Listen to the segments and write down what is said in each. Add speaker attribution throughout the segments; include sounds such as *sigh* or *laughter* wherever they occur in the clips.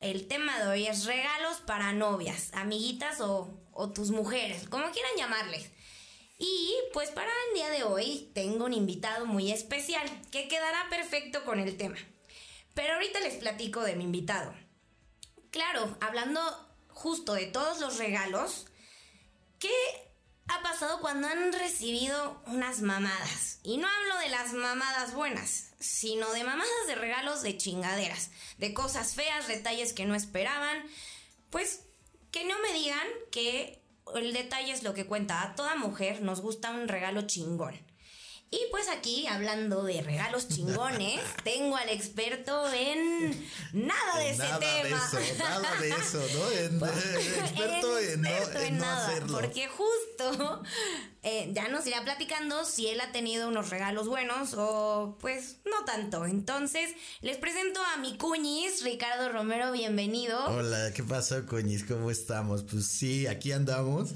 Speaker 1: el tema de hoy es regalos para novias, amiguitas o, tus mujeres, como quieran llamarles. Y pues para el día de hoy tengo un invitado muy especial que quedará perfecto con el tema. Pero ahorita les platico de mi invitado. Claro, hablando justo de todos los regalos, ¿qué ha pasado cuando han recibido unas mamadas? Y no hablo de las mamadas buenas, sino de mamadas de regalos de chingaderas, de cosas feas, detalles que no esperaban. Pues que no me digan que el detalle es lo que cuenta. A toda mujer nos gusta un regalo chingón. Y pues aquí, hablando de regalos chingones, *laughs* tengo al experto en nada de ese tema.
Speaker 2: De eso, nada de eso, ¿no? En- *laughs* eh, experto en, no,
Speaker 1: Experto
Speaker 2: en no
Speaker 1: nada,
Speaker 2: hacerlo.
Speaker 1: Porque justo eh, ya nos irá platicando si él ha tenido unos regalos buenos o pues no tanto. Entonces, les presento a mi cuñis, Ricardo Romero, bienvenido.
Speaker 2: Hola, ¿qué pasó, coñis? ¿Cómo estamos? Pues sí, aquí andamos.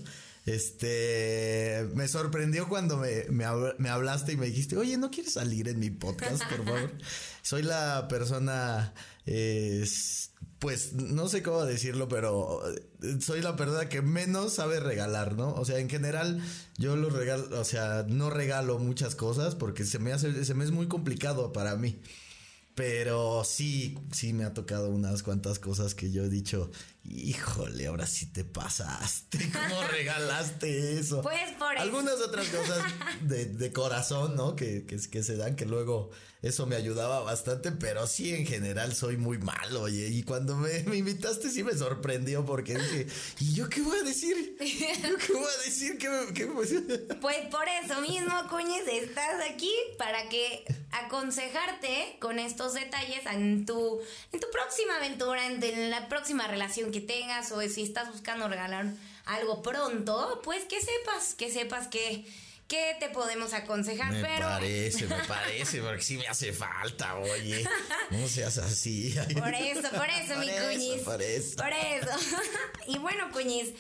Speaker 2: Este, me sorprendió cuando me, me, habl- me hablaste y me dijiste, oye, ¿no quieres salir en mi podcast, por favor? *laughs* Soy la persona, eh, pues, no sé cómo decirlo, pero eh, soy la persona que menos sabe regalar, ¿no? O sea, en general, yo los regalo, o sea, no regalo muchas cosas porque se me hace, se me es muy complicado para mí. Pero sí, sí me ha tocado unas cuantas cosas que yo he dicho, híjole, ahora sí te pasaste, *laughs* ¿cómo regalaste eso?
Speaker 1: Pues por eso.
Speaker 2: Algunas otras cosas *laughs* de, de corazón, ¿no? Que, que, que se dan, que luego eso me ayudaba bastante, pero sí en general soy muy malo, oye. Y cuando me, me invitaste sí me sorprendió porque dije, ¿y yo qué voy a decir? ¿Yo qué voy a decir? ¿Qué, me- qué me- *laughs*
Speaker 1: Pues por eso mismo, Cuñes, estás aquí para que aconsejarte con estos detalles en tu, en tu próxima aventura, en, en la próxima relación que tengas, o si estás buscando regalar algo pronto, pues que sepas, que sepas que, que te podemos aconsejar.
Speaker 2: Me
Speaker 1: pero
Speaker 2: parece, me *laughs* parece, porque sí me hace falta, oye. *laughs* No seas así.
Speaker 1: Por eso, por eso, mi
Speaker 2: eso,
Speaker 1: cuñis.
Speaker 2: por eso.
Speaker 1: Por eso. *laughs* y bueno, cuñis,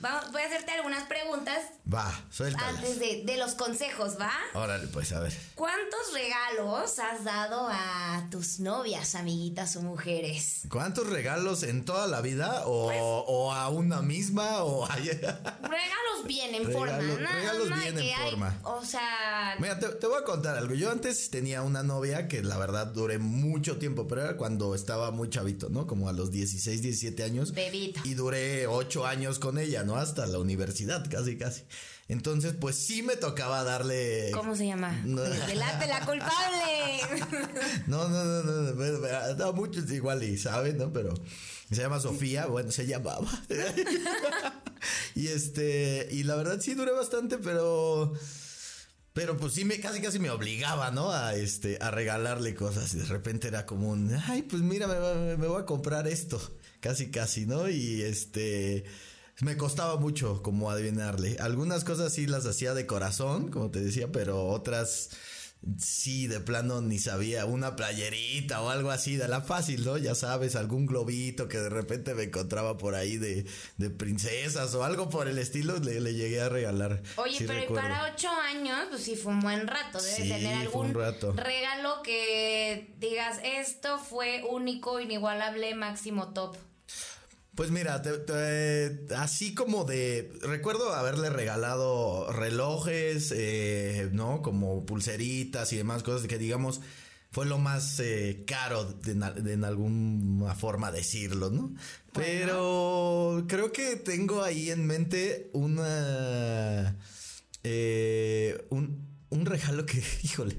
Speaker 1: vamos, voy a hacerte algunas preguntas
Speaker 2: Va, suéltalas.
Speaker 1: antes de, de los consejos, ¿va?
Speaker 2: Órale, pues a ver.
Speaker 1: ¿Cuántos regalos has dado a tus novias, amiguitas o mujeres?
Speaker 2: ¿Cuántos regalos en toda la vida? ¿O,
Speaker 1: Pues-
Speaker 2: o a una misma? ¿O a...
Speaker 1: Regalos bien en
Speaker 2: Regalo-
Speaker 1: forma, nada
Speaker 2: regalos
Speaker 1: más
Speaker 2: bien en forma.
Speaker 1: O sea,
Speaker 2: Mira, te, te voy a contar algo. Yo antes tenía una novia que la verdad duré mucho tiempo, pero era cuando estaba muy chavito, ¿no? Como a los 16, 17 años.
Speaker 1: Bebito.
Speaker 2: Y duré 8 años con ella, ¿no? Hasta la universidad, casi, casi. Entonces, pues sí me tocaba darle...
Speaker 1: ¿cómo se llama?
Speaker 2: No.
Speaker 1: Delate la *laughs* culpable.
Speaker 2: No, no, no, no, no, pero, no, muchos igual y saben, ¿no? Pero se llama Sofía, bueno, se llamaba. *laughs* *laughs* y este, y la verdad sí duré bastante, pero, pero pues sí me, casi casi me obligaba, ¿no? A este, a regalarle cosas y de repente era como un, ay, pues mira, me, me voy a comprar esto, casi casi, ¿no? Y este... Me costaba mucho como adivinarle. Algunas cosas sí las hacía de corazón, como te decía, pero otras sí de plano ni sabía. Una playerita o algo así, de la fácil, ¿no? Ya sabes, algún globito que de repente me encontraba por ahí de, de princesas o algo por el estilo, le, le llegué a regalar.
Speaker 1: Oye,
Speaker 2: Sí
Speaker 1: pero y
Speaker 2: recuerdo.
Speaker 1: para ocho años, pues sí fue un buen rato. Debes
Speaker 2: Sí,
Speaker 1: tener
Speaker 2: fue un
Speaker 1: algún
Speaker 2: rato.
Speaker 1: regalo que digas, esto fue único, inigualable, máximo top.
Speaker 2: Pues mira, te- te- así como de. Recuerdo haberle regalado relojes, eh, ¿no? Como pulseritas y demás cosas que digamos. Fue lo más eh, caro de en alguna forma decirlo, ¿no? Pero creo que tengo ahí en mente una. eh, un, un regalo que, *laughs* híjole,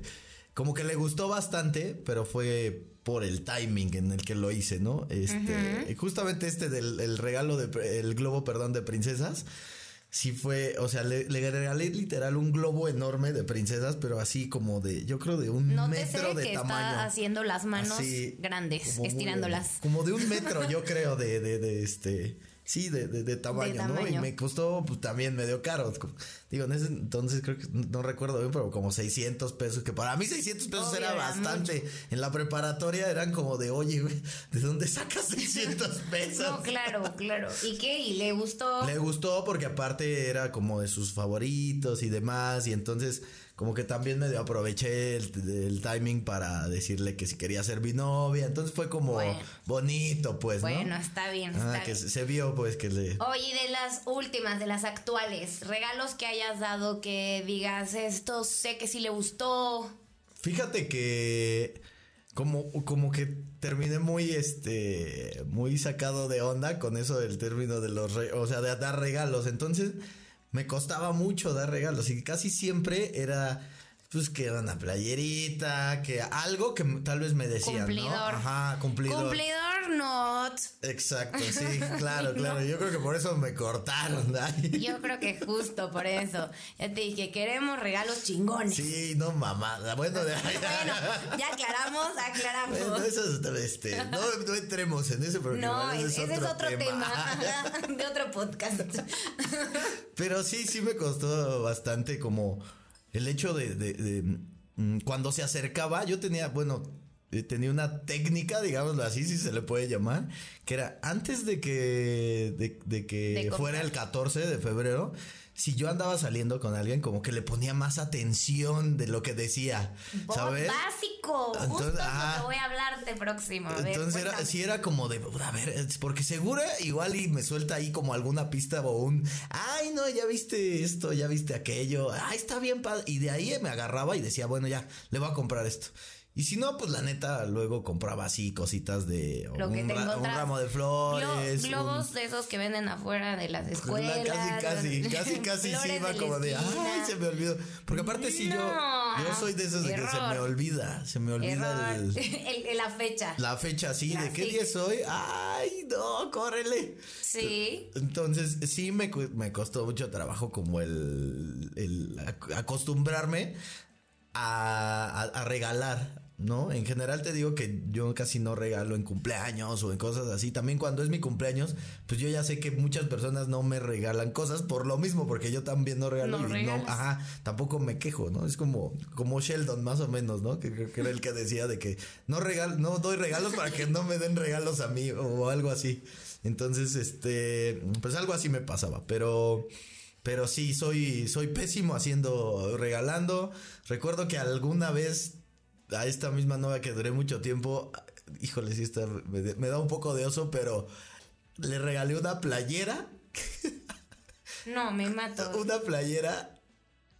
Speaker 2: como que le gustó bastante, pero fue por el timing en el que lo hice, ¿no? Este, justamente este del el regalo de el globo, perdón, de princesas. Sí fue, o sea, le, le regalé literal un globo enorme de princesas, pero así como de, yo creo de un
Speaker 1: Nótese
Speaker 2: metro de
Speaker 1: que
Speaker 2: tamaño.
Speaker 1: está haciendo las manos
Speaker 2: Así,
Speaker 1: grandes,
Speaker 2: como muy-
Speaker 1: estirándolas.
Speaker 2: como de un metro, yo creo, de, de, de este. Sí, de, de, de tamaño, ¿no? Y me costó pues, también medio caro. Digo, en ese entonces creo que no recuerdo bien, pero como 600 pesos, que para mí 600 pesos
Speaker 1: Obvio,
Speaker 2: era
Speaker 1: era
Speaker 2: bastante. En la preparatoria eran como de, oye, güey, ¿de dónde sacas 600 *laughs* pesos?
Speaker 1: No, claro, claro. ¿Y qué? ¿Y le gustó?
Speaker 2: Le gustó porque aparte era como de sus favoritos y demás. Y entonces, como que también medio aproveché el, timing para decirle que si quería ser mi novia. Entonces fue como bonito, pues,
Speaker 1: ¿no? Bueno, está bien. Ah,
Speaker 2: que se vio, pues, que le.
Speaker 1: Oye, de las últimas, de las actuales, regalos que hayas dado que digas, esto sé que sí le gustó.
Speaker 2: Fíjate que como, como que terminé muy, este, muy sacado de onda con eso del término de los, o sea, de dar regalos. Entonces, me costaba mucho dar regalos y casi siempre era pues que una playerita, que algo que tal vez me decían, cumplidor. ¿no? Ajá, cumplidor.
Speaker 1: Cumplidor not.
Speaker 2: Exacto, sí, *laughs* claro, claro. Yo creo que por eso me cortaron.
Speaker 1: Yo creo que justo por eso. Ya te dije, queremos regalos chingones.
Speaker 2: Sí, no mamada. Bueno, de...
Speaker 1: bueno ya aclaramos, aclaramos.
Speaker 2: Bueno, eso es, este, no, no, entremos en ese porque
Speaker 1: No, ese es otro, tema, *laughs* de otro podcast.
Speaker 2: Pero sí, sí me costó bastante como el hecho de, mm, cuando se acercaba, yo tenía, bueno, eh, tenía una técnica, digámoslo así, si se le puede llamar, que era antes de que, de, que fuera el 14 de febrero, si yo andaba saliendo con alguien, como que le ponía más atención de lo que decía, ¿sabes?
Speaker 1: Básico, justo lo voy a hablarte próximo.
Speaker 2: entonces era, sí era como de, a ver, porque seguro igual y me suelta ahí como alguna pista o un, ay no, ya viste esto, ya viste aquello, ay está bien padre, y de ahí me agarraba y decía, bueno ya, le voy a comprar esto. Y si no, pues la neta, luego compraba así cositas de
Speaker 1: Lo un,
Speaker 2: ramo de flores.
Speaker 1: globos de esos que venden afuera de las escuelas.
Speaker 2: Casi, casi, *laughs* casi, casi sí iba como de, ay, se me olvidó. Porque aparte sí yo, yo soy de esos de que se me olvida, se me olvida *laughs*
Speaker 1: el, la fecha.
Speaker 2: La fecha, sí, de qué día soy. Ay, no, córrele.
Speaker 1: Sí.
Speaker 2: Entonces, sí me, me costó mucho trabajo como el, el acostumbrarme a, a, regalar ¿no? En general te digo que yo casi no regalo en cumpleaños o en cosas así. También cuando es mi cumpleaños, pues yo ya sé que muchas personas no me regalan cosas por lo mismo, porque yo también no regalo no y no, ajá, tampoco me quejo, ¿no? Es como, como Sheldon más o menos, ¿no? Que que era el que decía de que no regal, no doy regalos para que no me den regalos a mí o algo así. Entonces, este, pues algo así me pasaba, pero... Pero sí, soy, soy pésimo haciendo, regalando. Recuerdo que alguna vez a esta misma novia que duré mucho tiempo, híjole, sí está, me, da un poco de oso, pero le regalé una playera.
Speaker 1: No, me mato. *laughs*
Speaker 2: Una playera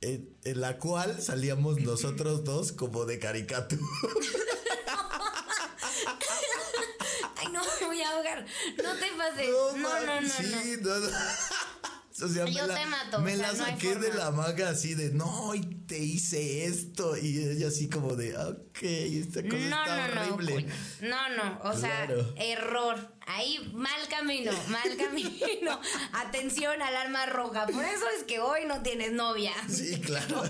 Speaker 2: en, la cual salíamos nosotros dos como de caricatura. *laughs*
Speaker 1: Ay, no, me voy a ahogar. No te pases. No, no, no, no. Sí, no. no. *laughs*
Speaker 2: O sea, me la, Me la saqué de la manga así de, no, y te hice esto. Y ella así como de, ok, esta cosa no, está no, horrible.
Speaker 1: No, no, o sea, error. Ahí, mal camino, mal *laughs* camino. Atención, alarma roja. Por eso es que hoy no tienes novia.
Speaker 2: Sí, *laughs* claro.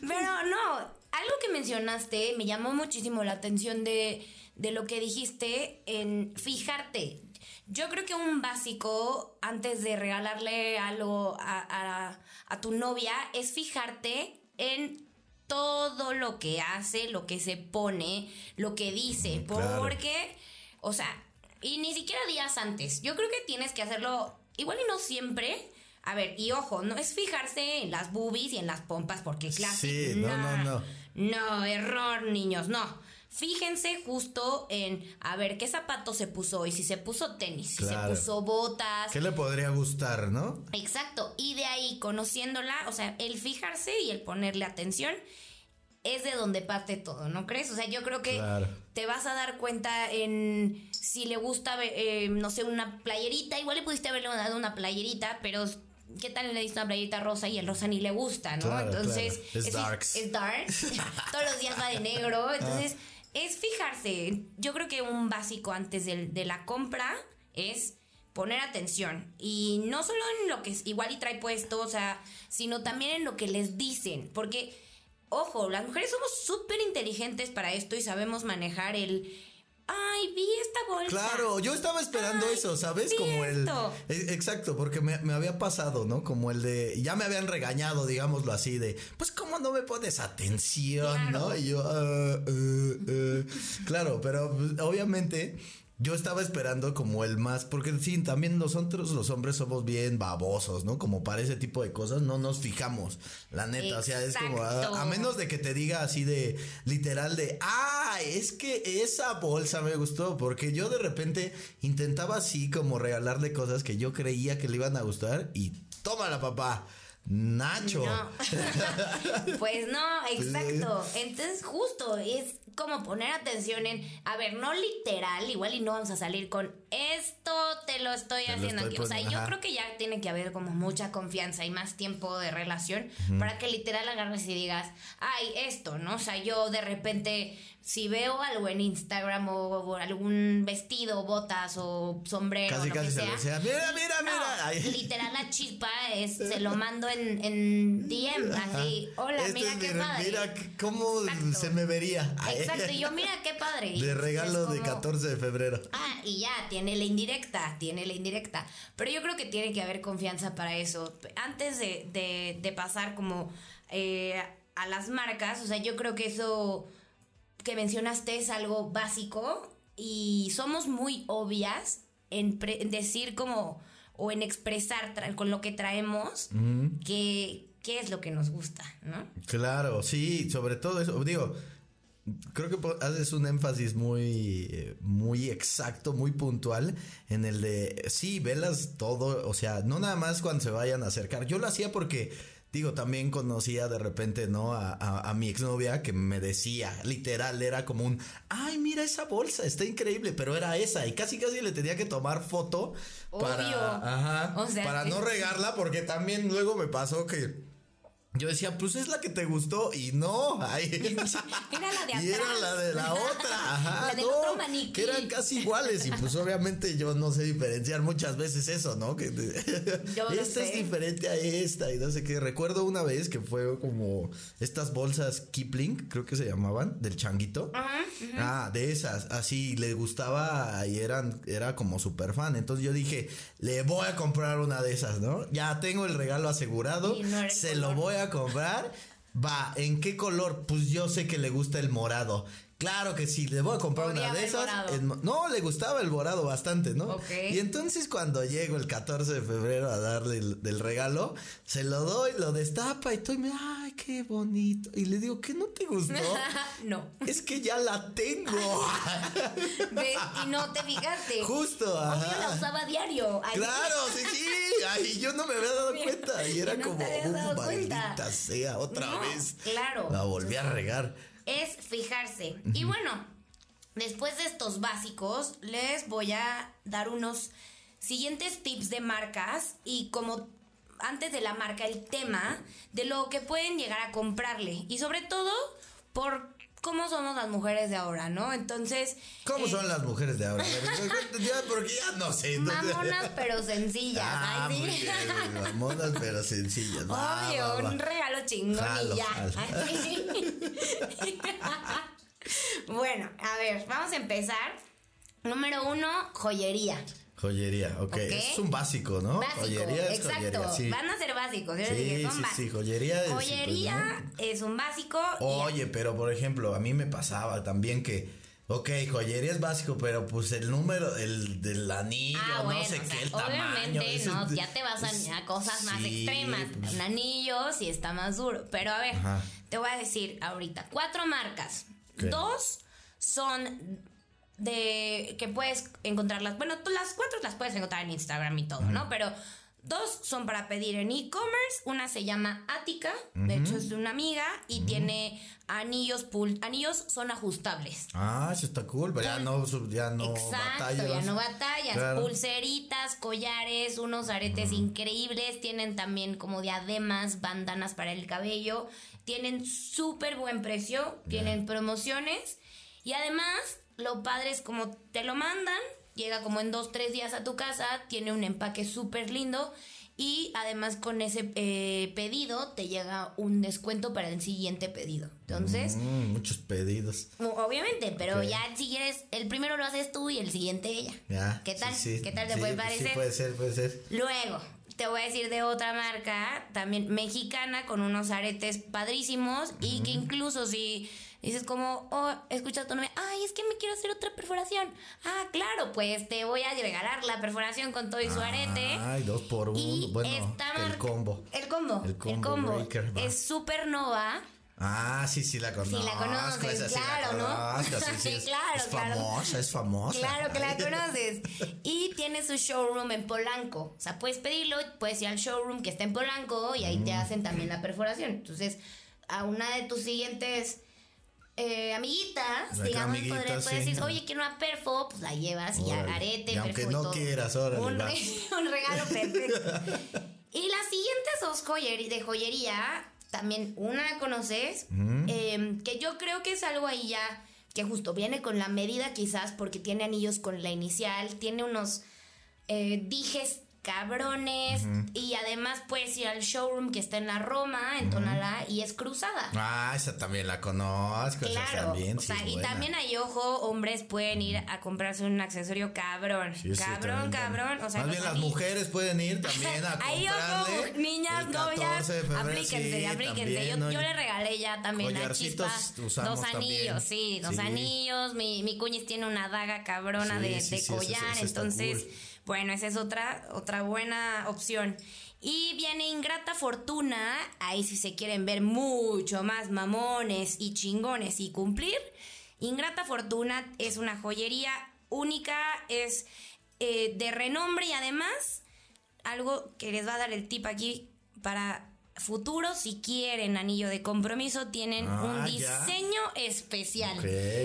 Speaker 1: Pero no, algo que mencionaste me llamó muchísimo la atención de, de lo que dijiste en fijarte yo creo que un básico antes de regalarle algo a, tu novia es fijarte en todo lo que hace, lo que se pone, lo que dice. Porque, o sea, y ni siquiera días antes. Yo creo que tienes que hacerlo igual y no siempre. A ver, y ojo, no es fijarse en las boobies y en las pompas porque claro.
Speaker 2: Sí, no, no, no.
Speaker 1: No, error, niños, no. Fíjense justo en, a ver, ¿qué zapato se puso hoy? Si se puso tenis, si se puso botas.
Speaker 2: ¿Qué le podría gustar, no?
Speaker 1: Exacto. Y de ahí, conociéndola, o sea, el fijarse y el ponerle atención es de donde parte todo, ¿no crees? O sea, yo creo que te vas a dar cuenta en si le gusta, eh, no sé, una playerita. Igual le pudiste haberle dado una playerita, pero ¿qué tal le diste una playerita rosa y el rosa ni le gusta, ¿no? Entonces,
Speaker 2: es, dark.
Speaker 1: Es dark. *laughs* Todos los días va de negro. Entonces, es fijarse. Yo creo que un básico antes de, la compra es poner atención. Y no solo en lo que igual y trae puesto, o sea, sino también en lo que les dicen. Porque, ojo, las mujeres somos súper inteligentes para esto y sabemos manejar el Ay, vi esta bolsa.
Speaker 2: Claro, yo estaba esperando eso, ¿sabes? Como el. E, exacto, porque me, había pasado, ¿no? Como el de. Ya me habían regañado, digámoslo así, de. Pues, ¿cómo no me pones atención, no? Y yo. Ah, eh, eh". claro, pero pues, obviamente yo estaba esperando como el más, porque sí, también nosotros los hombres somos bien babosos, ¿no? Como para ese tipo de cosas no nos fijamos, la neta, o sea, es como, a, a, menos de que te diga así de, literal de, ah, es que esa bolsa me gustó, porque yo de repente intentaba así como regalarle cosas que yo creía que le iban a gustar y tómala papá. Nacho. *laughs*
Speaker 1: pues no, exacto. Entonces, justo es como poner atención en, a ver, no literal, igual y no vamos a salir con esto te lo estoy haciendo aquí. o sea, yo creo que ya tiene que haber como mucha confianza y más tiempo de relación para que literal agarres y digas, ay, esto, ¿no? O sea, yo de repente si veo algo en Instagram o, algún vestido, botas o sombrero, casi, lo casi que sea,
Speaker 2: mira, mira, mira.
Speaker 1: literal la chispa es, se lo *laughs* mando en, en DM, así, hola, mira qué padre.
Speaker 2: Mira cómo se me vería.
Speaker 1: Exacto, y yo mira qué padre.
Speaker 2: De regalo de 14 de febrero.
Speaker 1: Ah, y ya, tiene la indirecta, tiene la indirecta. Pero yo creo que tiene que haber confianza para eso. Antes de, de, de pasar como eh, a las marcas, o sea, yo creo que eso que mencionaste es algo básico y somos muy obvias en, decir como o en expresar con lo que traemos que qué es lo que nos gusta, ¿no?
Speaker 2: Claro, sí, sobre todo eso, digo, creo que haces un énfasis muy muy exacto, muy puntual en el de sí, velas todo, o sea, no nada más cuando se vayan a acercar. Yo lo hacía porque Digo, también conocía de repente, ¿no? A, a, mi exnovia que me decía, literal, era como un, ay, mira esa bolsa, está increíble, pero era esa. Y casi casi le tenía que tomar foto para, ajá, para no regarla, porque también luego me pasó que yo decía, pues es la que te gustó y no. Ay.
Speaker 1: Era la de atrás. *laughs*
Speaker 2: Y era la de la *laughs* otra. Ajá.
Speaker 1: La del otro maniquí.
Speaker 2: Que eran casi iguales. Y pues obviamente yo no sé diferenciar muchas veces eso, ¿no? Que *laughs* esta es diferente a esta y no sé qué. Recuerdo una vez que fue como estas bolsas Kipling, creo que se llamaban, del changuito. Ah, de esas. Así le gustaba y eran, era como súper fan. Entonces yo dije, le voy a comprar una de esas, ¿no? Ya tengo el regalo asegurado. se lo voy a comprar. Va, ¿en qué color? Pues yo sé que le gusta el morado. Claro que sí, le voy a comprar una de esas. no, le gustaba el morado bastante, ¿no? Y entonces cuando llego el 14 de febrero a darle el, del regalo, se lo doy, lo destapa y estoy, ay, qué bonito. Y le digo, ¿qué no te gustó? *laughs*
Speaker 1: no.
Speaker 2: Es que ya la tengo. *laughs*
Speaker 1: y no te fijaste.
Speaker 2: Justo, ajá.
Speaker 1: la usaba diario.
Speaker 2: Claro, sí, sí. Ay, yo no me había dado *laughs* cuenta. Y era como, uh, maldita sea, otra vez.
Speaker 1: Claro.
Speaker 2: La volví a regar
Speaker 1: fijarse. Y bueno, después de estos básicos, les voy a dar unos siguientes tips de marcas y como antes de la marca el tema de lo que pueden llegar a comprarle y sobre todo por cómo somos las mujeres de ahora, ¿no? Entonces...
Speaker 2: ¿Cómo son eh, las mujeres de ahora? *laughs* porque ya no sé.
Speaker 1: Mamonas pero sencillas. Ah,
Speaker 2: sí. mamonas pero sencillas.
Speaker 1: Obvio, un regalo chingón y ya. *laughs* bueno, a ver, vamos a empezar. Número uno, joyería.
Speaker 2: Joyería, ok. Es un básico, ¿no?
Speaker 1: Básico, joyería es exacto. Van a ser básicos.
Speaker 2: Sí,
Speaker 1: dije, son
Speaker 2: sí,
Speaker 1: básicos.
Speaker 2: sí, joyería
Speaker 1: es. Joyería es un básico.
Speaker 2: Oye, pero por ejemplo, a mí me pasaba también que. Ok, joyería es básico, pero pues el número el, del anillo, ah, no sé qué, el
Speaker 1: obviamente,
Speaker 2: tamaño.
Speaker 1: no, ya te vas a, cosas más extremas. Pues. un anillo sí está más duro. Pero a ver, te voy a decir ahorita, cuatro marcas. Dos son de que puedes encontrarlas. Bueno, tú las cuatro las puedes encontrar en Instagram y todo, ¿no? Pero dos son para pedir en e-commerce. Una se llama Ática, de hecho es de una amiga y tiene anillos pul anillos son ajustables.
Speaker 2: Ah, eso está cool, pero ya no ya no
Speaker 1: Exacto, ya no batallas, pulseritas, collares, unos aretes increíbles, tienen también como diademas, bandanas para el cabello, tienen súper buen precio, tienen promociones y además lo padre es como te lo mandan, llega como en dos, tres días a tu casa, tiene un empaque súper lindo y además con ese eh, pedido te llega un descuento para el siguiente pedido. Entonces...
Speaker 2: Mm, muchos pedidos.
Speaker 1: Obviamente, pero ya si quieres, el primero lo haces tú y el siguiente ella. Ya, ¿Qué tal? ¿Qué tal te puede parecer?
Speaker 2: Sí, puede ser, puede ser.
Speaker 1: Luego, te voy a decir de otra marca, también mexicana, con unos aretes padrísimos y que incluso si Dices como, oh, escucha tu novia, ay, es que me quiero hacer otra perforación. Ah, claro, pues te voy a regalar la perforación con todo y su arete.
Speaker 2: Ay, dos por uno.
Speaker 1: Y
Speaker 2: bueno, el combo.
Speaker 1: El combo.
Speaker 2: El
Speaker 1: El
Speaker 2: combo
Speaker 1: combo.
Speaker 2: breaker,
Speaker 1: es Supernova.
Speaker 2: Ah, sí, sí la conozco.
Speaker 1: Sí, la conoces,
Speaker 2: esa sí la
Speaker 1: claro, ¿no?
Speaker 2: sí, sí, *laughs* es,
Speaker 1: claro,
Speaker 2: es
Speaker 1: claro.
Speaker 2: famosa, es famosa.
Speaker 1: Claro que la conoces. *laughs* Y tiene su showroom en Polanco. O sea, puedes pedirlo, puedes ir al showroom que está en Polanco y ahí te hacen también la perforación. Entonces, a una de tus siguientes eh, amiguitas,
Speaker 2: La
Speaker 1: digamos,
Speaker 2: amiguita, sí.
Speaker 1: decir, oye, quiero una perfo, pues la llevas y
Speaker 2: Órale.
Speaker 1: arete,
Speaker 2: Y aunque
Speaker 1: perfo
Speaker 2: no
Speaker 1: todo.
Speaker 2: quieras, órale,
Speaker 1: un,
Speaker 2: va.
Speaker 1: re- *laughs* un regalo perfecto. y las siguientes dos joyer- de joyería, también una la conoces, eh, que yo creo que es algo ahí ya que justo viene con la medida quizás porque tiene anillos con la inicial, tiene unos eh, dijes cabrones y además puedes ir al showroom que está en la Roma, en Tonalá, y es cruzada.
Speaker 2: Ah, esa también la conozco.
Speaker 1: Claro,
Speaker 2: también,
Speaker 1: o sea, y
Speaker 2: buena.
Speaker 1: también hay ojo, hombres pueden ir a comprarse un accesorio cabrón,
Speaker 2: Sí, sí,
Speaker 1: cabrón, cabrón, o sea,
Speaker 2: Más bien las mujeres pueden ir también a *laughs*
Speaker 1: Ahí ojo, niñas, novias,
Speaker 2: 14 de febrero,
Speaker 1: aplíquense, aplíquense. yo, le regalé ya también a
Speaker 2: Collarcitos
Speaker 1: Chispa dos anillos,
Speaker 2: también.
Speaker 1: sí, dos anillos. Mi, mi cuñis tiene una daga cabrona de, de collar, entonces,
Speaker 2: cool.
Speaker 1: Bueno, esa es otra, otra buena opción. Y viene Ingrata Fortuna, ahí si se quieren ver mucho más mamones y chingones y cumplir. Ingrata Fortuna es una joyería única, es eh, de renombre y además algo que les va a dar el tip aquí para futuro si quieren anillo de compromiso tienen
Speaker 2: Ah,
Speaker 1: un
Speaker 2: ya.
Speaker 1: diseño especial.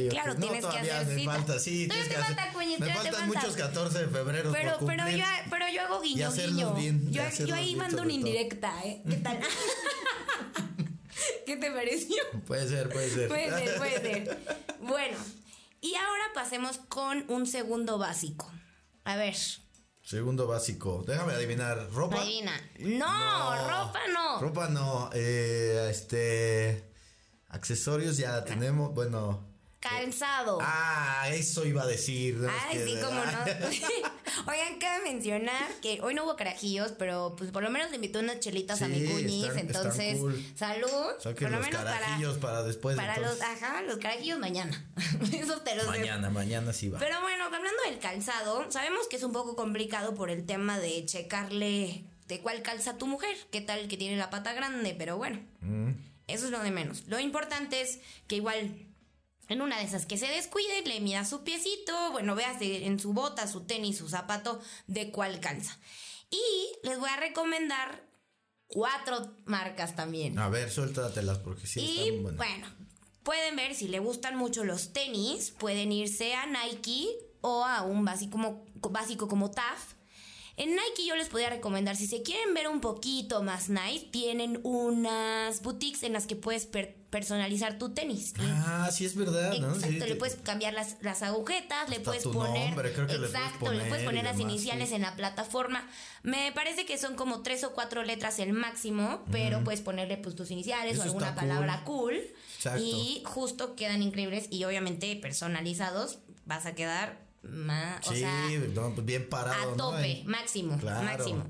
Speaker 1: Claro,
Speaker 2: No,
Speaker 1: tienes que hacer
Speaker 2: me
Speaker 1: cita.
Speaker 2: falta, sí.
Speaker 1: Todavía te
Speaker 2: que hacer-
Speaker 1: falta,
Speaker 2: Me
Speaker 1: todavía te
Speaker 2: faltan
Speaker 1: falta.
Speaker 2: muchos 14 de febrero
Speaker 1: Pero,
Speaker 2: por
Speaker 1: pero, yo, pero yo hago guiño, guiño.
Speaker 2: bien,
Speaker 1: yo, ahí
Speaker 2: bien,
Speaker 1: mando una indirecta, ¿eh? ¿Qué tal? *laughs* *laughs* ¿Qué te pareció?
Speaker 2: Puede ser, puede ser.
Speaker 1: Puede ser, puede *laughs* ser. Bueno, y ahora pasemos con un segundo básico. A ver,
Speaker 2: Segundo básico. Déjame adivinar. ¿Ropa?
Speaker 1: adivina. No, ropa no.
Speaker 2: Ropa no. Eh, este. Accesorios ya tenemos. Bueno.
Speaker 1: Calzado.
Speaker 2: Ah, eso iba a decir.
Speaker 1: Ay, sí, cómo no. *laughs* Oigan, cabe mencionar que hoy no hubo carajillos, pero pues por lo menos le invité unas chelitas a mi cuñis.
Speaker 2: están- están
Speaker 1: entonces,
Speaker 2: cool.
Speaker 1: salud.
Speaker 2: Saquen
Speaker 1: por lo
Speaker 2: los
Speaker 1: menos
Speaker 2: carajillos para, después.
Speaker 1: para, para los, ajá, los carajillos mañana. *laughs* Eso te los.
Speaker 2: Mañana, mañana sí va.
Speaker 1: Pero bueno, hablando del calzado, sabemos que es un poco complicado por el tema de checarle de cuál calza tu mujer, qué tal que tiene la pata grande, pero bueno,
Speaker 2: Mm.
Speaker 1: eso es lo de menos. Lo importante es que igual en una de esas que se descuide, le mida su piecito, bueno, veas en su bota, su tenis, su zapato, de cuál calza. Y les voy a recomendar cuatro marcas también.
Speaker 2: A ver, suéltatelas porque sí
Speaker 1: Y
Speaker 2: están buenas.
Speaker 1: bueno, pueden ver si le gustan mucho los tenis, pueden irse a Nike o a un básico como, básico como TAF. En Nike yo les podría recomendar, si se quieren ver un poquito más nice, tienen unas boutiques en las que puedes per- personalizar tu tenis.
Speaker 2: Ah, sí es verdad, ¿no?
Speaker 1: Exacto,
Speaker 2: Sí,
Speaker 1: le puedes cambiar las, las agujetas, le puedes poner.
Speaker 2: nombre, creo que le puedes
Speaker 1: exacto, le
Speaker 2: poner
Speaker 1: puedes poner las
Speaker 2: demás,
Speaker 1: iniciales
Speaker 2: sí.
Speaker 1: en la plataforma. Me parece que son como tres o cuatro letras el máximo, pero puedes ponerle pues tus iniciales
Speaker 2: Eso
Speaker 1: o alguna palabra cool.
Speaker 2: Exacto.
Speaker 1: Y justo quedan increíbles y obviamente personalizados. Vas a quedar más. o
Speaker 2: Sí,
Speaker 1: sea,
Speaker 2: no, pues bien parado,
Speaker 1: a tope, máximo,
Speaker 2: Claro.
Speaker 1: máximo.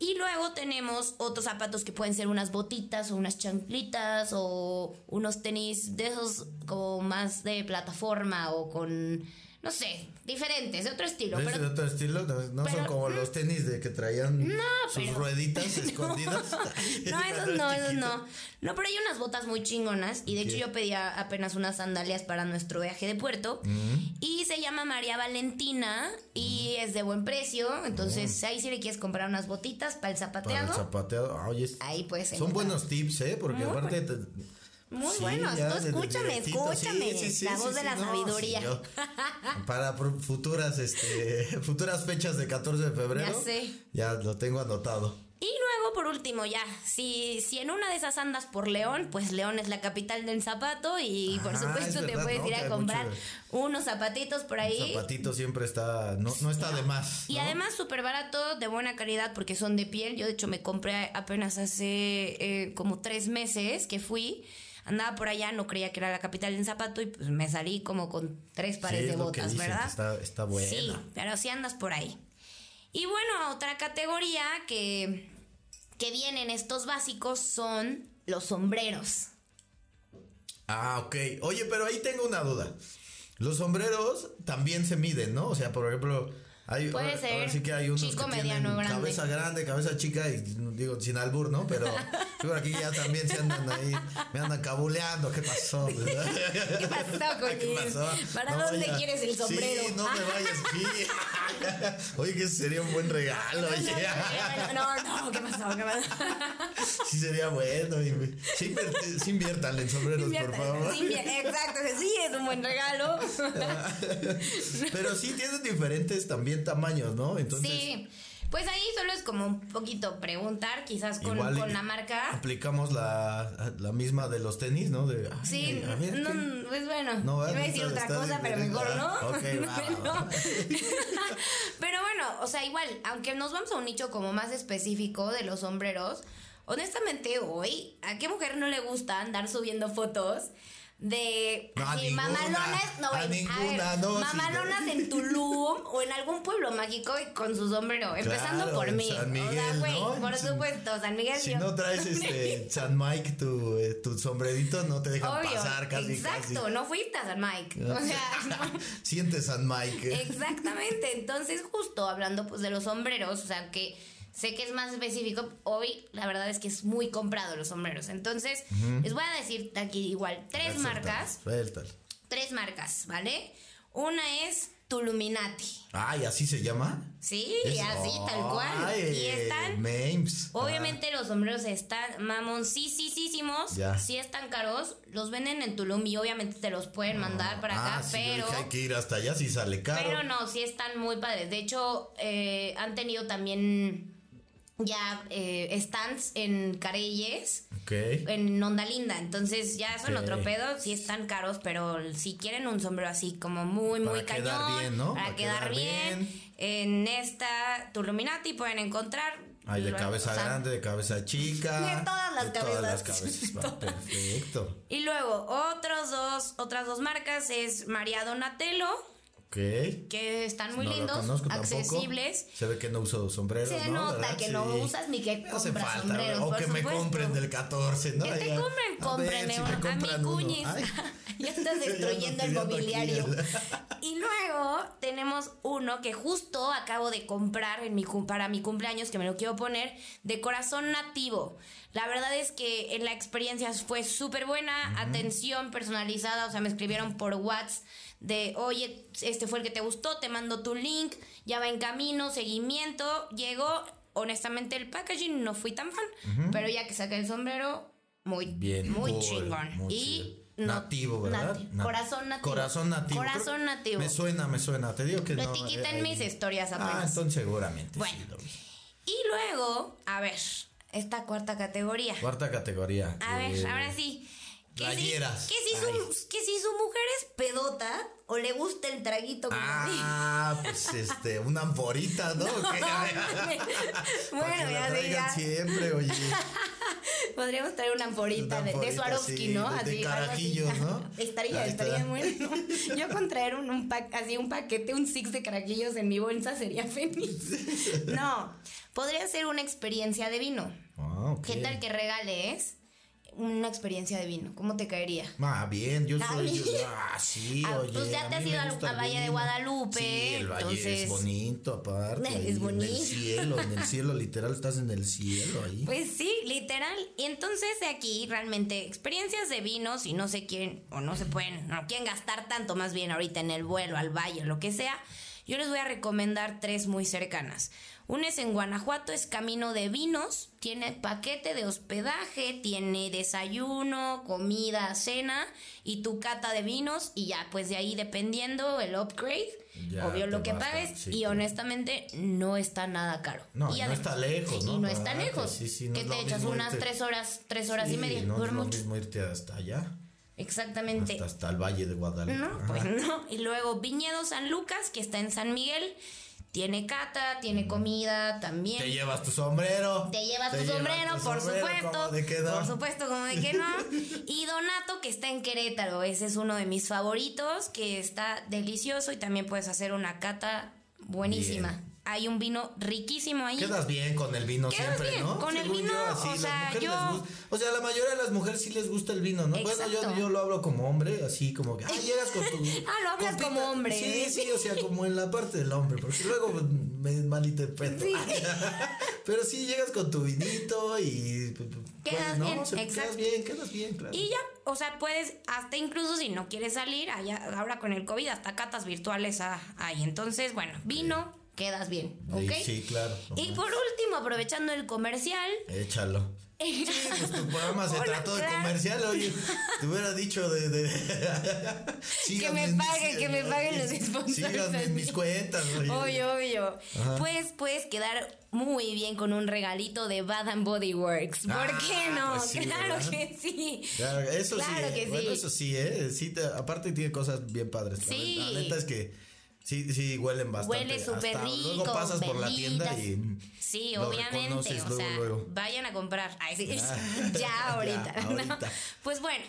Speaker 1: Y luego tenemos otros zapatos que pueden ser unas botitas o unas chanclitas o unos tenis de esos como más de plataforma o con, no sé, diferentes, de otro estilo.
Speaker 2: ¿Es
Speaker 1: Pero
Speaker 2: de otro estilo? No, no son como los tenis de que traían sus
Speaker 1: pero-
Speaker 2: rueditas *laughs* escondidas. *laughs*
Speaker 1: No, esos no, esos no. No, pero hay unas botas muy chingonas. Y de hecho, yo pedía apenas unas sandalias para nuestro viaje de puerto.
Speaker 2: Mm.
Speaker 1: Y se llama María Valentina. Y es de buen precio. Entonces, ahí si le quieres comprar unas botitas para el
Speaker 2: Mm. Para
Speaker 1: zapateado.
Speaker 2: el zapateado. Es-
Speaker 1: Ahí puedes
Speaker 2: son buenos tips, ¿eh? Porque
Speaker 1: Muy
Speaker 2: aparte... te-
Speaker 1: Muy
Speaker 2: Sí,
Speaker 1: buenos.
Speaker 2: ya,
Speaker 1: Tú
Speaker 2: de-
Speaker 1: escúchame, escúchame.
Speaker 2: sí, sí, sí,
Speaker 1: la voz de la
Speaker 2: no,
Speaker 1: sabiduría.
Speaker 2: yo- para futuras, este, *laughs* futuras fechas de 14 de febrero.
Speaker 1: Ya sé.
Speaker 2: Ya lo tengo anotado.
Speaker 1: Y luego, por último, ya, si, si en una de esas andas por León, pues León es la capital del zapato y por
Speaker 2: Ah,
Speaker 1: supuesto
Speaker 2: es
Speaker 1: te puedes
Speaker 2: ¿no?
Speaker 1: ir a comprar
Speaker 2: mucho
Speaker 1: unos zapatitos por ahí.
Speaker 2: Zapatito siempre está, no, no está de más.
Speaker 1: Y además súper barato, de buena calidad porque son de piel. Yo de hecho me compré apenas hace eh, como tres meses que fui. Andaba por allá, no creía que era la capital del zapato y pues me salí como con tres
Speaker 2: Sí,
Speaker 1: pares
Speaker 2: es
Speaker 1: de botas, ¿verdad?
Speaker 2: Está, está buena.
Speaker 1: Sí, pero si andas por ahí. Y bueno, otra categoría que, que viene en estos básicos son los sombreros.
Speaker 2: Ah, ok. Oye, pero ahí tengo una duda. Los sombreros también se miden, ¿no? O sea, por ejemplo, hay,
Speaker 1: Puede ser
Speaker 2: ahora sí que hay unos
Speaker 1: chico,
Speaker 2: que
Speaker 1: mediano, grande.
Speaker 2: cabeza grande, cabeza chica y digo sin albur, ¿no? Pero *laughs* yo aquí ya también se andan ahí, me andan cabuleando, ¿qué pasó? *laughs*
Speaker 1: ¿Qué pasó, *laughs*
Speaker 2: ¿Qué
Speaker 1: Coñín?
Speaker 2: pasó?
Speaker 1: ¿Para
Speaker 2: No
Speaker 1: dónde
Speaker 2: vaya-
Speaker 1: quieres el sombrero?
Speaker 2: Sí, no me vayas aquí. Oye, que sería un buen regalo, oye.
Speaker 1: No, no, ¿qué pasó? ¿Qué pasó?
Speaker 2: Sí sería bueno. Sí, sí inviértanle en sombreros, por favor.
Speaker 1: sí, exacto, sí, es un buen regalo.
Speaker 2: Pero sí tienen diferentes también tamaños, ¿no? Entonces,
Speaker 1: Sí, pues ahí solo es como un poquito preguntar, quizás con, la marca.
Speaker 2: Aplicamos la, la misma de los tenis, ¿no? De, ay,
Speaker 1: Sí,
Speaker 2: a ver,
Speaker 1: no,
Speaker 2: ¿qué?
Speaker 1: pues bueno,
Speaker 2: No,
Speaker 1: iba a decir otra cosa, pero mejor no.
Speaker 2: Ah, ok, *laughs* va, va, va. *laughs*
Speaker 1: No. pero bueno, o sea, igual, aunque nos vamos a un nicho como más específico de los sombreros, honestamente hoy, ¿a qué mujer no le gusta andar subiendo fotos? De
Speaker 2: No, a
Speaker 1: así,
Speaker 2: ninguna,
Speaker 1: mamalonas, no,
Speaker 2: a
Speaker 1: güey,
Speaker 2: ninguna,
Speaker 1: ver,
Speaker 2: no, sí,
Speaker 1: mamalonas en Tulum o en algún pueblo mágico y con su sombrero, empezando por mí.
Speaker 2: San
Speaker 1: o sea,
Speaker 2: Miguel,
Speaker 1: güey,
Speaker 2: ¿no?
Speaker 1: por
Speaker 2: Si-
Speaker 1: supuesto, San Miguel
Speaker 2: Si
Speaker 1: yo-
Speaker 2: no traes *laughs* este San Mike tu, eh, tu sombrerito, no te dejan
Speaker 1: Obvio,
Speaker 2: pasar casi.
Speaker 1: exacto,
Speaker 2: casi.
Speaker 1: no fuiste a San Mike. O sea, *laughs* no.
Speaker 2: Siente San Mike. eh.
Speaker 1: Exactamente, entonces justo hablando pues de los sombreros, o sea que sé que es más específico, hoy la verdad es que es muy comprado los sombreros, entonces les voy a decir aquí igual tres marcas, tres marcas, ¿vale? Una es Tuluminati,
Speaker 2: Ay, ¿así se llama?
Speaker 1: sí,
Speaker 2: Es-
Speaker 1: así tal cual,
Speaker 2: Ay,
Speaker 1: y están...
Speaker 2: Memes.
Speaker 1: Obviamente los sombreros están mamoncísimos,
Speaker 2: Ya.
Speaker 1: sí están caros, los venden en Tulum y obviamente te los pueden mandar para acá,
Speaker 2: Ah, sí,
Speaker 1: pero...
Speaker 2: hay que ir hasta allá si sale caro.
Speaker 1: Pero no, sí están muy padres. De hecho, eh, han tenido también ya eh, stands en Careyes,
Speaker 2: Ok.
Speaker 1: en Onda Linda. Entonces ya son
Speaker 2: Ok.
Speaker 1: otro pedo. Sí están caros, pero si quieren un sombrero así como muy, muy
Speaker 2: Para quedar
Speaker 1: cañón.
Speaker 2: bien, ¿no?
Speaker 1: Para,
Speaker 2: Para
Speaker 1: quedar,
Speaker 2: quedar
Speaker 1: bien.
Speaker 2: bien.
Speaker 1: En esta Tuluminati pueden encontrar...
Speaker 2: Hay de cabeza
Speaker 1: o sea,
Speaker 2: grande, de cabeza chica.
Speaker 1: De todas las
Speaker 2: de Todas las
Speaker 1: cabezas.
Speaker 2: cabezas. *laughs* Perfecto.
Speaker 1: Y luego, otros dos, otras dos marcas es María Donatello, Que están muy
Speaker 2: No
Speaker 1: lindos,
Speaker 2: tampoco.
Speaker 1: accesibles.
Speaker 2: Se ve que no uso sombreros.
Speaker 1: Se
Speaker 2: ¿no?
Speaker 1: nota
Speaker 2: ¿Verdad?
Speaker 1: que no usas ni que compras
Speaker 2: falta,
Speaker 1: sombreros,
Speaker 2: O que me
Speaker 1: supuesto.
Speaker 2: compren del 14, ¿no?
Speaker 1: Que te
Speaker 2: Ya.
Speaker 1: compren,
Speaker 2: A ver
Speaker 1: compren,
Speaker 2: si
Speaker 1: a mi cuñis. *laughs* Ya estás *laughs* destruyendo el mobiliario. *laughs* Y luego tenemos uno que justo acabo de comprar en mi, para mi cumpleaños, que me lo quiero poner, de corazón nativo. La verdad es que en la experiencia fue súper buena, atención personalizada, o sea, me escribieron por WhatsApp de, oye, este fue el que te gustó, te mando tu link, ya va en camino, seguimiento, llegó, honestamente el packaging no fui tan fan, pero ya que saqué el sombrero, muy,
Speaker 2: Bien,
Speaker 1: muy
Speaker 2: cool,
Speaker 1: chingón.
Speaker 2: muy
Speaker 1: y
Speaker 2: nativo, ¿verdad?
Speaker 1: corazón nativo.
Speaker 2: Corazón nativo.
Speaker 1: Corazón nativo.
Speaker 2: Me suena, me suena. Te digo que
Speaker 1: Lo
Speaker 2: no.
Speaker 1: etiqueta
Speaker 2: eh,
Speaker 1: en mis historias
Speaker 2: Ah,
Speaker 1: apenas.
Speaker 2: entonces seguramente
Speaker 1: Bueno.
Speaker 2: sí.
Speaker 1: Y luego, a ver, esta cuarta categoría.
Speaker 2: Cuarta categoría.
Speaker 1: A ver,
Speaker 2: eh,
Speaker 1: ahora sí. Que si, que, si su, que si su mujer es pedota o le gusta el traguito como a mí.
Speaker 2: Ah, pues este, una amforita, ¿no? *laughs* *laughs*
Speaker 1: Bueno, ya
Speaker 2: traigan
Speaker 1: ya.
Speaker 2: siempre, oye. *laughs*
Speaker 1: Podríamos traer una amporita de, de Swarovski,
Speaker 2: sí,
Speaker 1: ¿no?
Speaker 2: de- de
Speaker 1: algo así.
Speaker 2: carajillos, ¿no?
Speaker 1: Estaría, estaría bueno. Yo con traer un, un pack, así un paquete, un six de carajillos en mi bolsa sería feliz. No, podría ser una experiencia de vino.
Speaker 2: Ah, ok.
Speaker 1: ¿Qué tal que regales una experiencia de vino? ¿Cómo te caería?
Speaker 2: Ah, bien, yo soy. yo- *laughs* ah, sí,
Speaker 1: Ah,
Speaker 2: oye.
Speaker 1: pues ya te has ido al- Valle de. Guadalupe,
Speaker 2: Sí, el valle
Speaker 1: entonces-
Speaker 2: es bonito, aparte. *laughs*
Speaker 1: Es
Speaker 2: ahí En
Speaker 1: bonito.
Speaker 2: el cielo, en el cielo, literal, estás en el cielo ahí.
Speaker 1: Pues sí, literal. Y entonces de aquí realmente experiencias de vino, si no se quieren o no se pueden, no quieren gastar tanto más bien ahorita en el vuelo, al valle, lo que sea, yo les voy a recomendar tres muy cercanas. Una es en Guanajuato, es Camino de Vinos, tiene paquete de hospedaje, tiene desayuno, comida, cena y tu cata de vinos y ya, pues de ahí dependiendo el upgrade,
Speaker 2: Ya
Speaker 1: obvio lo que pagues
Speaker 2: sí,
Speaker 1: y honestamente no está nada caro.
Speaker 2: No, y no está lejos, ¿no?
Speaker 1: Y no está lejos.
Speaker 2: sí, sí, no
Speaker 1: que
Speaker 2: es
Speaker 1: te echas unas
Speaker 2: irte-
Speaker 1: tres horas, tres horas y media.
Speaker 2: No
Speaker 1: por
Speaker 2: es lo
Speaker 1: mucho.
Speaker 2: mismo irte hasta allá.
Speaker 1: Exactamente.
Speaker 2: Hasta, hasta el Valle de Guadalupe.
Speaker 1: No,
Speaker 2: Ajá.
Speaker 1: pues no. Y luego Viñedo San Lucas, que está en San Miguel. Tiene cata, tiene comida también.
Speaker 2: Te llevas tu sombrero.
Speaker 1: Te llevas tu sombrero,
Speaker 2: tu
Speaker 1: por
Speaker 2: sombrero,
Speaker 1: supuesto.
Speaker 2: ¿cómo de que no?
Speaker 1: Por supuesto, como de que no. Y Donato, que está en Querétaro. Ese es uno de mis favoritos, que está delicioso y también puedes hacer una cata buenísima.
Speaker 2: Bien.
Speaker 1: Hay un vino riquísimo ahí.
Speaker 2: Quedas bien con el vino
Speaker 1: Quedas
Speaker 2: siempre,
Speaker 1: bien,
Speaker 2: ¿no?
Speaker 1: con el vino,
Speaker 2: yo, así,
Speaker 1: o sea, yo-
Speaker 2: gusta- o sea, la mayoría de las mujeres sí les gusta el vino, ¿no? Bueno, yo, yo lo hablo como hombre, así como que, ah, llegas con tu... *laughs*
Speaker 1: Ah, lo hablas como hombre,
Speaker 2: Sí, sí, o sea, como en la parte del hombre, porque luego pues, me malinterpreto.
Speaker 1: Sí. *laughs*
Speaker 2: Pero sí llegas con tu vinito y... pues,
Speaker 1: Quedas
Speaker 2: ¿no?
Speaker 1: bien,
Speaker 2: Se-
Speaker 1: exacto.
Speaker 2: Quedas bien, quedas bien, claro.
Speaker 1: Y ya, o sea, puedes, hasta incluso si no quieres salir, allá, ahora con el COVID, hasta catas virtuales hay. Entonces, bueno, vino, quedas bien, ¿ok?
Speaker 2: Sí, claro.
Speaker 1: Y por último, aprovechando el comercial,
Speaker 2: Échalo. *laughs* Sí, pues tu *laughs* programa se
Speaker 1: Hola,
Speaker 2: trató de
Speaker 1: claro.
Speaker 2: comercial, oye, te hubiera dicho de... de *laughs*
Speaker 1: Que me paguen, que me paguen los sponsors.
Speaker 2: Síganme en mis cuentas, oye.
Speaker 1: Obvio, obvio. Pues puedes quedar muy bien con un regalito de Bath and Body Works. ¿Por
Speaker 2: Ah,
Speaker 1: qué no?
Speaker 2: pues sí,
Speaker 1: claro
Speaker 2: ¿verdad?
Speaker 1: que sí.
Speaker 2: Claro, eso
Speaker 1: Claro
Speaker 2: sí.
Speaker 1: que
Speaker 2: bueno,
Speaker 1: sí.
Speaker 2: eso sí, ¿eh? Sí, te- aparte tiene cosas bien padres.
Speaker 1: Sí.
Speaker 2: La neta es que sí, sí, huelen bastante.
Speaker 1: Huele súper rico.
Speaker 2: Luego pasas por la tienda y.
Speaker 1: Sí, obviamente. O sea,
Speaker 2: luego.
Speaker 1: vayan a comprar. Ay, sí. *laughs*
Speaker 2: Ya. *laughs*
Speaker 1: ya, ahorita.
Speaker 2: Ya,
Speaker 1: ¿no?
Speaker 2: ahorita.
Speaker 1: Pues bueno,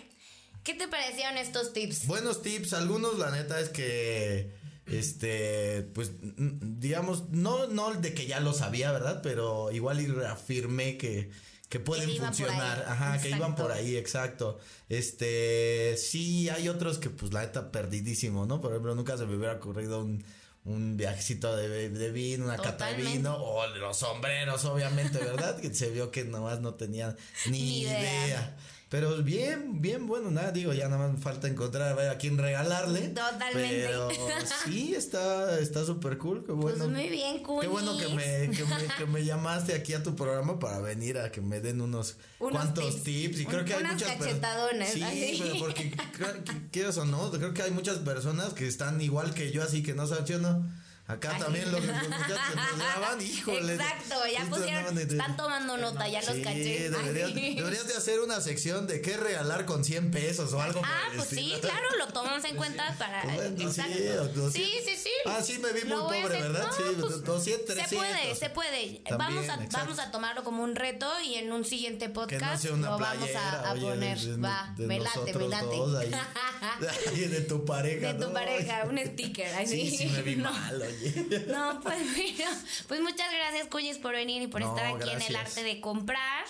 Speaker 1: ¿qué te parecieron estos tips?
Speaker 2: Buenos tips, algunos la neta es que este pues digamos no no de que ya lo sabía, ¿verdad? Pero igual y reafirmé que que pueden
Speaker 1: Que
Speaker 2: funcionar, ajá, que iban por ahí, exacto. Este, sí hay otros que pues la neta perdidísimo, ¿no? Por ejemplo, nunca se me hubiera ocurrido un un viajecito de, de vino, una cata de
Speaker 1: Totalmente.
Speaker 2: vino, o los sombreros, obviamente, ¿verdad? *laughs* que se vio que nomás no tenía ni,
Speaker 1: Ni idea.
Speaker 2: idea. Pero bien, bien bueno, nada, digo, ya nada más falta encontrar a quién regalarle.
Speaker 1: Totalmente.
Speaker 2: Pero sí, está está súper cool, qué bueno.
Speaker 1: Pues muy bien,
Speaker 2: Qué bueno que me, que, me, que me llamaste aquí a tu programa para venir a que me den unos,
Speaker 1: Unos
Speaker 2: cuantos
Speaker 1: tips.
Speaker 2: tips. Y creo que hay muchas
Speaker 1: cachetadonas,
Speaker 2: Sí,
Speaker 1: así.
Speaker 2: pero porque quieras o no, creo que hay muchas personas que están igual que yo, así que no saben, ¿sí o no? Acá
Speaker 1: Ay.
Speaker 2: también los, los muchachos nos *laughs* graban, híjole.
Speaker 1: Exacto, ya pusieron,
Speaker 2: no,
Speaker 1: están tomando nota, ya los
Speaker 2: Sí,
Speaker 1: caché.
Speaker 2: deberías, deberías de hacer una sección de qué regalar con 100 pesos o algo
Speaker 1: Ah, pues sí, claro, lo tomamos en cuenta para.
Speaker 2: Bueno, sí,
Speaker 1: Exacto.
Speaker 2: o 200.
Speaker 1: sí, sí, sí.
Speaker 2: Ah, sí, me vi muy pobre. ¿verdad?
Speaker 1: No,
Speaker 2: sí,
Speaker 1: pues,
Speaker 2: 200,
Speaker 1: Se
Speaker 2: 300.
Speaker 1: puede, se puede.
Speaker 2: También,
Speaker 1: vamos, a,
Speaker 2: exacto.
Speaker 1: vamos a tomarlo como un reto y en un siguiente
Speaker 2: no
Speaker 1: podcast
Speaker 2: una
Speaker 1: lo vamos a, a
Speaker 2: oye,
Speaker 1: poner.
Speaker 2: de- de-
Speaker 1: Va,
Speaker 2: de
Speaker 1: me late, me late.
Speaker 2: ahí. *laughs* De tu pareja,
Speaker 1: De tu
Speaker 2: ¿no?
Speaker 1: pareja, un sticker. Así.
Speaker 2: Sí, sí me vi *laughs*
Speaker 1: No.
Speaker 2: mal, oye. *laughs*
Speaker 1: No, pues bueno, pues muchas gracias, Cuyes, por venir y por
Speaker 2: No,
Speaker 1: estar aquí en el arte de comprar.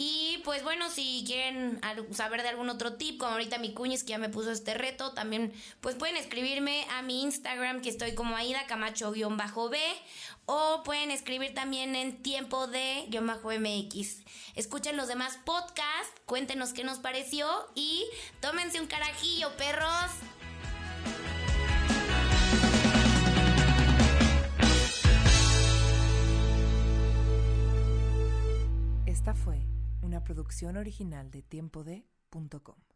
Speaker 1: Y pues bueno, si quieren saber de algún otro tip, como ahorita mi Cuñes que ya me puso este reto, también pues pueden escribirme a mi Instagram que estoy como Aida Camacho-B o pueden escribir también en tiempo de MX. Escuchen los demás podcasts, cuéntenos qué nos pareció y tómense un carajillo, perros.
Speaker 3: Esta fue una producción original de tiempode.com.